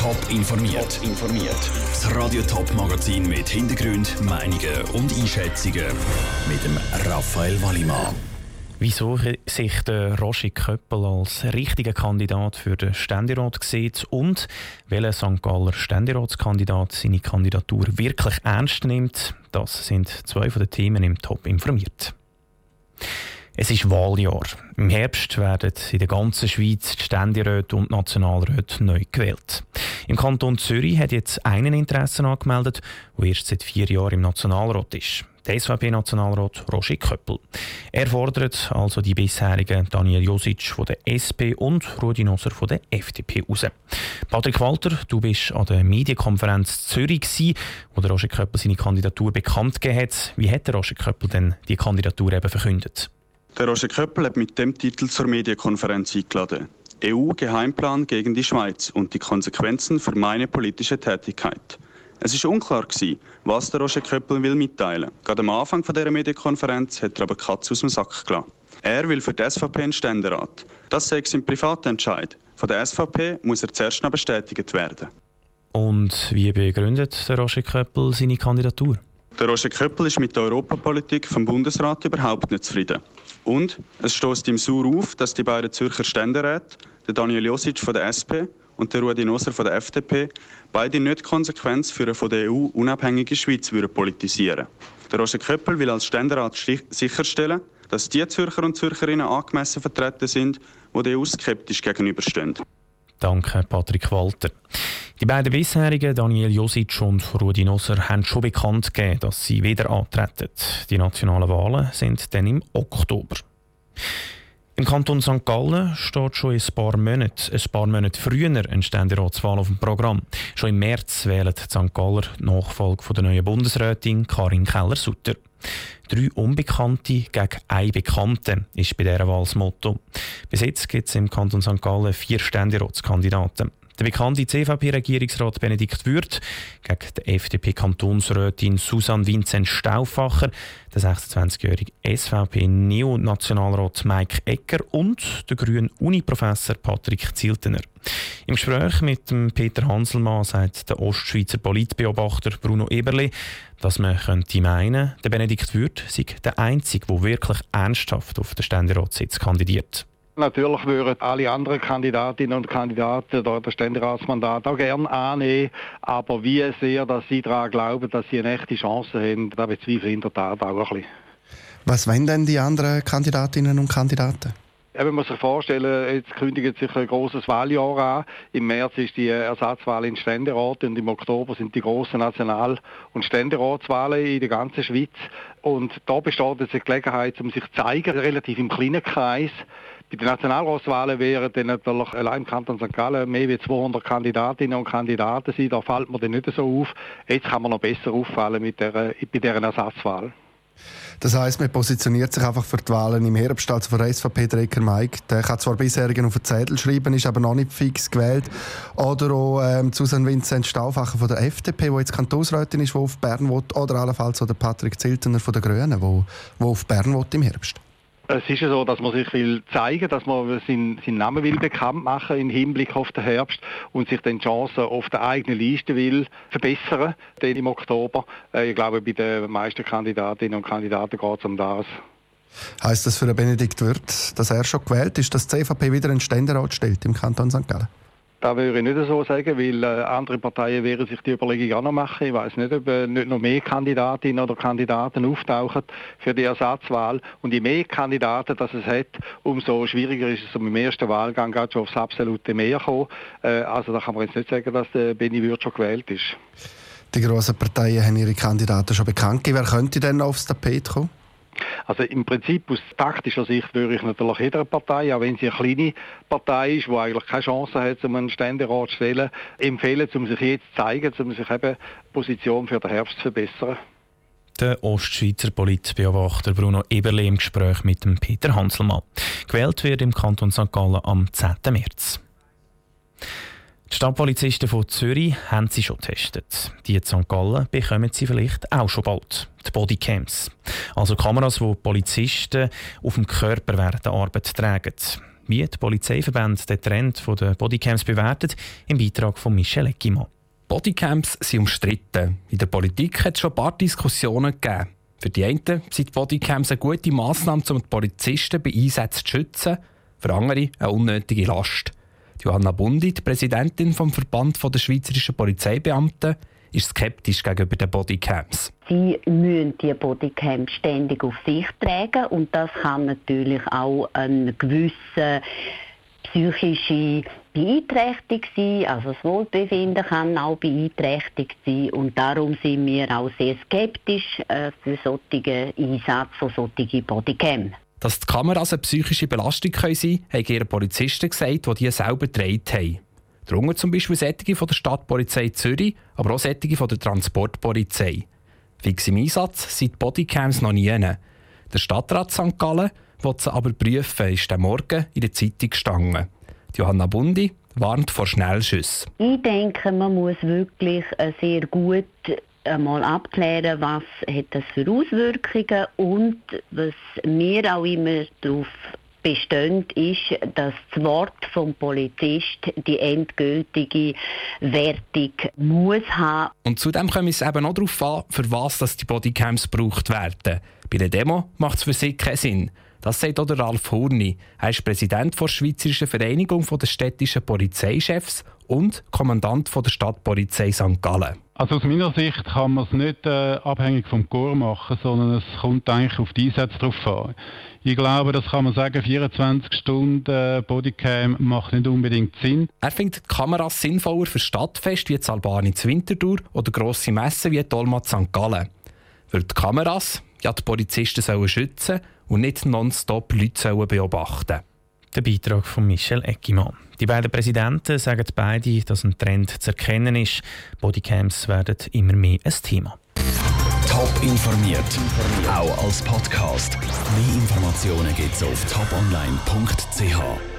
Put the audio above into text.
Top informiert. informiert. Das Radio Top Magazin mit Hintergrund, Meinungen und Einschätzungen mit dem Raphael Wallimann. Wieso sich der Roger Köppel als richtiger Kandidat für den Ständerat sieht und welcher St. Galler Ständeratskandidat seine Kandidatur wirklich ernst nimmt, das sind zwei von den Themen im Top informiert. Es ist Wahljahr. Im Herbst werden in der ganzen Schweiz die Ständeräte und Nationalräte neu gewählt. Im Kanton Zürich hat jetzt einen Interesse angemeldet, der erst seit vier Jahren im Nationalrat ist. Der SVP-Nationalrat Roger Köppel. Er fordert also die bisherigen Daniel Josic von der SP und Rudi Nosser von der FDP raus. Patrick Walter, du bist an der Medienkonferenz Zürich, gewesen, wo der Roger Köppel seine Kandidatur bekannt gegeben hat. Wie hat der Roger Köppel denn die Kandidatur eben verkündet? Der Roger Köppel hat mit dem Titel zur Medienkonferenz eingeladen. EU-Geheimplan gegen die Schweiz und die Konsequenzen für meine politische Tätigkeit. Es ist unklar gewesen, was der Roger Köppel will mitteilen. Gerade am Anfang von dieser Medienkonferenz hat er aber Katz aus dem Sack gelassen. Er will für die SVP einen Ständerat. Das sei sein Privatentscheid. Von der SVP muss er zuerst noch bestätigt werden. Und wie begründet der Roger Köppel seine Kandidatur? Der Roger Köppel ist mit der Europapolitik vom Bundesrat überhaupt nicht zufrieden. Und es stößt ihm sauer auf, dass die beiden Zürcher Ständeräte, der Daniel Josic von der SP und der Rudi Nosser von der FDP, beide nicht konsequent für eine von der EU unabhängige Schweiz würden politisieren. Der Roger Köppel will als Ständerat sicherstellen, dass die Zürcher und Zürcherinnen angemessen vertreten sind, die der EU skeptisch gegenüberstehen. Danke, Patrick Walter. Die beiden bisherigen, Daniel Josic und Rudi Nosser, haben schon bekannt gegeben, dass sie wieder antreten. Die nationalen Wahlen sind dann im Oktober. Im Kanton St. Gallen steht schon ein paar Monate, ein paar Monate früher eine Ständeratswahl auf dem Programm. Schon im März wählen St. Galler die Nachfolge der neuen Bundesrätin Karin Keller-Sutter. Drei Unbekannte gegen ein Bekannte ist bei dieser Wahl das Motto. Bis jetzt gibt es im Kanton St. Gallen vier Ständeratskandidaten. Der bekannte CVP-Regierungsrat Benedikt Würth gegen die FDP-Kantonsrätin Susanne Vincent Stauffacher, der 26-jährige SVP-Neonationalrat Mike Ecker und der grüne Uni-Professor Patrick Ziltener. Im Gespräch mit dem Peter Hanselmann sagt der Ostschweizer Politbeobachter Bruno Eberle, dass man könnte meinen, der Benedikt Würth sei der Einzige, der wirklich ernsthaft auf den Ständeratssitz kandidiert. Natürlich würden alle anderen Kandidatinnen und Kandidaten das Ständeratsmandat auch gerne annehmen, aber wie sehr dass sie daran glauben, dass sie eine echte Chance haben, da bezweifle ich in der Tat auch ein bisschen. Was wollen denn die anderen Kandidatinnen und Kandidaten? Man muss sich vorstellen, jetzt kündigt sich ein großes Wahljahr an. Im März ist die Ersatzwahl in Ständerat und im Oktober sind die großen National- und Ständeratswahlen in der ganzen Schweiz. Und da besteht jetzt eine Gelegenheit, um sich zu zeigen, relativ im kleinen Kreis, bei den Nationalratswahlen wären dann natürlich allein im Kanton St. Gallen mehr als 200 Kandidatinnen und Kandidaten sein. Da fällt man dann nicht so auf. Jetzt kann man noch besser auffallen mit der, bei dieser Ersatzwahl. Das heisst, man positioniert sich einfach für die Wahlen im Herbst. Also für SVP Drecker Mike, der kann zwar bisherigen auf den Zettel schreiben, ist aber noch nicht fix gewählt. Oder auch ähm, Susan Vincent Stauffacher von der FDP, die jetzt Kantonsrätin ist, die auf Bern will. Oder allenfalls auch der Patrick Ziltener von den Grünen, der auf Bern will im Herbst. Es ist ja so, dass man sich will zeigen, dass man seinen, seinen Namen will bekannt machen im Hinblick auf den Herbst und sich dann die Chancen auf der eigenen Liste will verbessern, dann im Oktober. Äh, ich glaube, bei den meisten Kandidatinnen und Kandidaten geht es um das. Heißt das für den Benedikt Wirth, dass er schon gewählt ist, dass die CVP wieder einen Ständerat stellt im Kanton St. Gallen? Das würde ich nicht so sagen, weil äh, andere Parteien werden sich die Überlegung auch noch machen. Ich weiß nicht, ob äh, nicht noch mehr Kandidatinnen oder Kandidaten auftauchen für die Ersatzwahl. Und je mehr Kandidaten das es hat, umso schwieriger ist es, um im ersten Wahlgang gerade schon aufs absolute Mehr zu kommen. Äh, also da kann man jetzt nicht sagen, dass der Benny Würth schon gewählt ist. Die grossen Parteien haben ihre Kandidaten schon bekannt. Wer könnte denn aufs Tapet kommen? Also im Prinzip aus taktischer Sicht würde ich natürlich jeder Partei, auch wenn sie eine kleine Partei ist, die eigentlich keine Chance hat, um einen Ständerat zu stellen, empfehlen, um sich jetzt zu zeigen, um sich eben Position für den Herbst zu verbessern. Der Ostschweizer Politbeobachter Bruno Eberle im Gespräch mit dem Peter Hanselmann. Gewählt wird im Kanton St. Gallen am 10. März. Stadtpolizisten von Zürich haben sie schon getestet. Die in St. Gallen bekommen sie vielleicht auch schon bald. Die Bodycams. Also Kameras, die Polizisten auf dem Körper während der Arbeit tragen. Wie die Polizeiverbände den Trend der Bodycams bewertet, im Beitrag von Michel Eckimann. Bodycams sind umstritten. In der Politik hat es schon ein paar Diskussionen gegeben. Für die einen sind Bodycams eine gute Massnahme, um die Polizisten bei Einsätzen zu schützen, für andere eine unnötige Last. Johanna Bundi, die Präsidentin vom Verband der Schweizerischen Polizeibeamten, ist skeptisch gegenüber den Bodycams. Sie müssen die Bodycams ständig auf sich tragen und das kann natürlich auch eine gewisse psychische beeinträchtigt sein, also das Wohlbefinden kann auch beeinträchtigt sein und darum sind wir auch sehr skeptisch äh, für solche Einsatz von solchen Bodycams. Dass die Kameras eine psychische Belastung sein können, haben ihre Polizisten gesagt, die die selber gedreht haben. Darunter zum Beispiel Sättige von der Stadtpolizei Zürich, aber auch Sättige von der Transportpolizei. Fix im Einsatz sind Bodycams noch nie. Der Stadtrat St. Gallen will sie aber prüfen, ist am Morgen in der Zeitung gestanden. Johanna Bundi warnt vor Schnellschüssen. Ich denke, man muss wirklich sehr gut einmal abklären, was hat das für Auswirkungen und was wir auch immer darauf bestehen, ist, dass das Wort vom Polizist die endgültige Wertung muss haben. Und zudem kommt es eben auch darauf an, für was das die Bodycams gebraucht werden. Bei der Demo macht es für sie keinen Sinn. Das sagt auch der Ralf Hurni. Er ist Präsident der Schweizerischen Vereinigung der städtischen Polizeichefs und Kommandant der Stadtpolizei St. Gallen. Also aus meiner Sicht kann man es nicht äh, abhängig vom Chor machen, sondern es kommt eigentlich auf die Einsätze drauf an. Ich glaube, das kann man sagen, 24 Stunden äh, Bodycam macht nicht unbedingt Sinn. Er findet die Kameras sinnvoller für Stadtfest wie das Albani zu Winterthur oder grosse Messen wie Dolmat St. Gallen. Für die Kameras, ja die Polizisten sollen schützen und nicht nonstop Leute beobachten Der Beitrag von Michel Eckimann. Die beiden Präsidenten sagen beide, dass ein Trend zu erkennen ist. Bodycams werden immer mehr ein Thema. Top informiert, auch als Podcast. Mehr Informationen gibt es auf toponline.ch.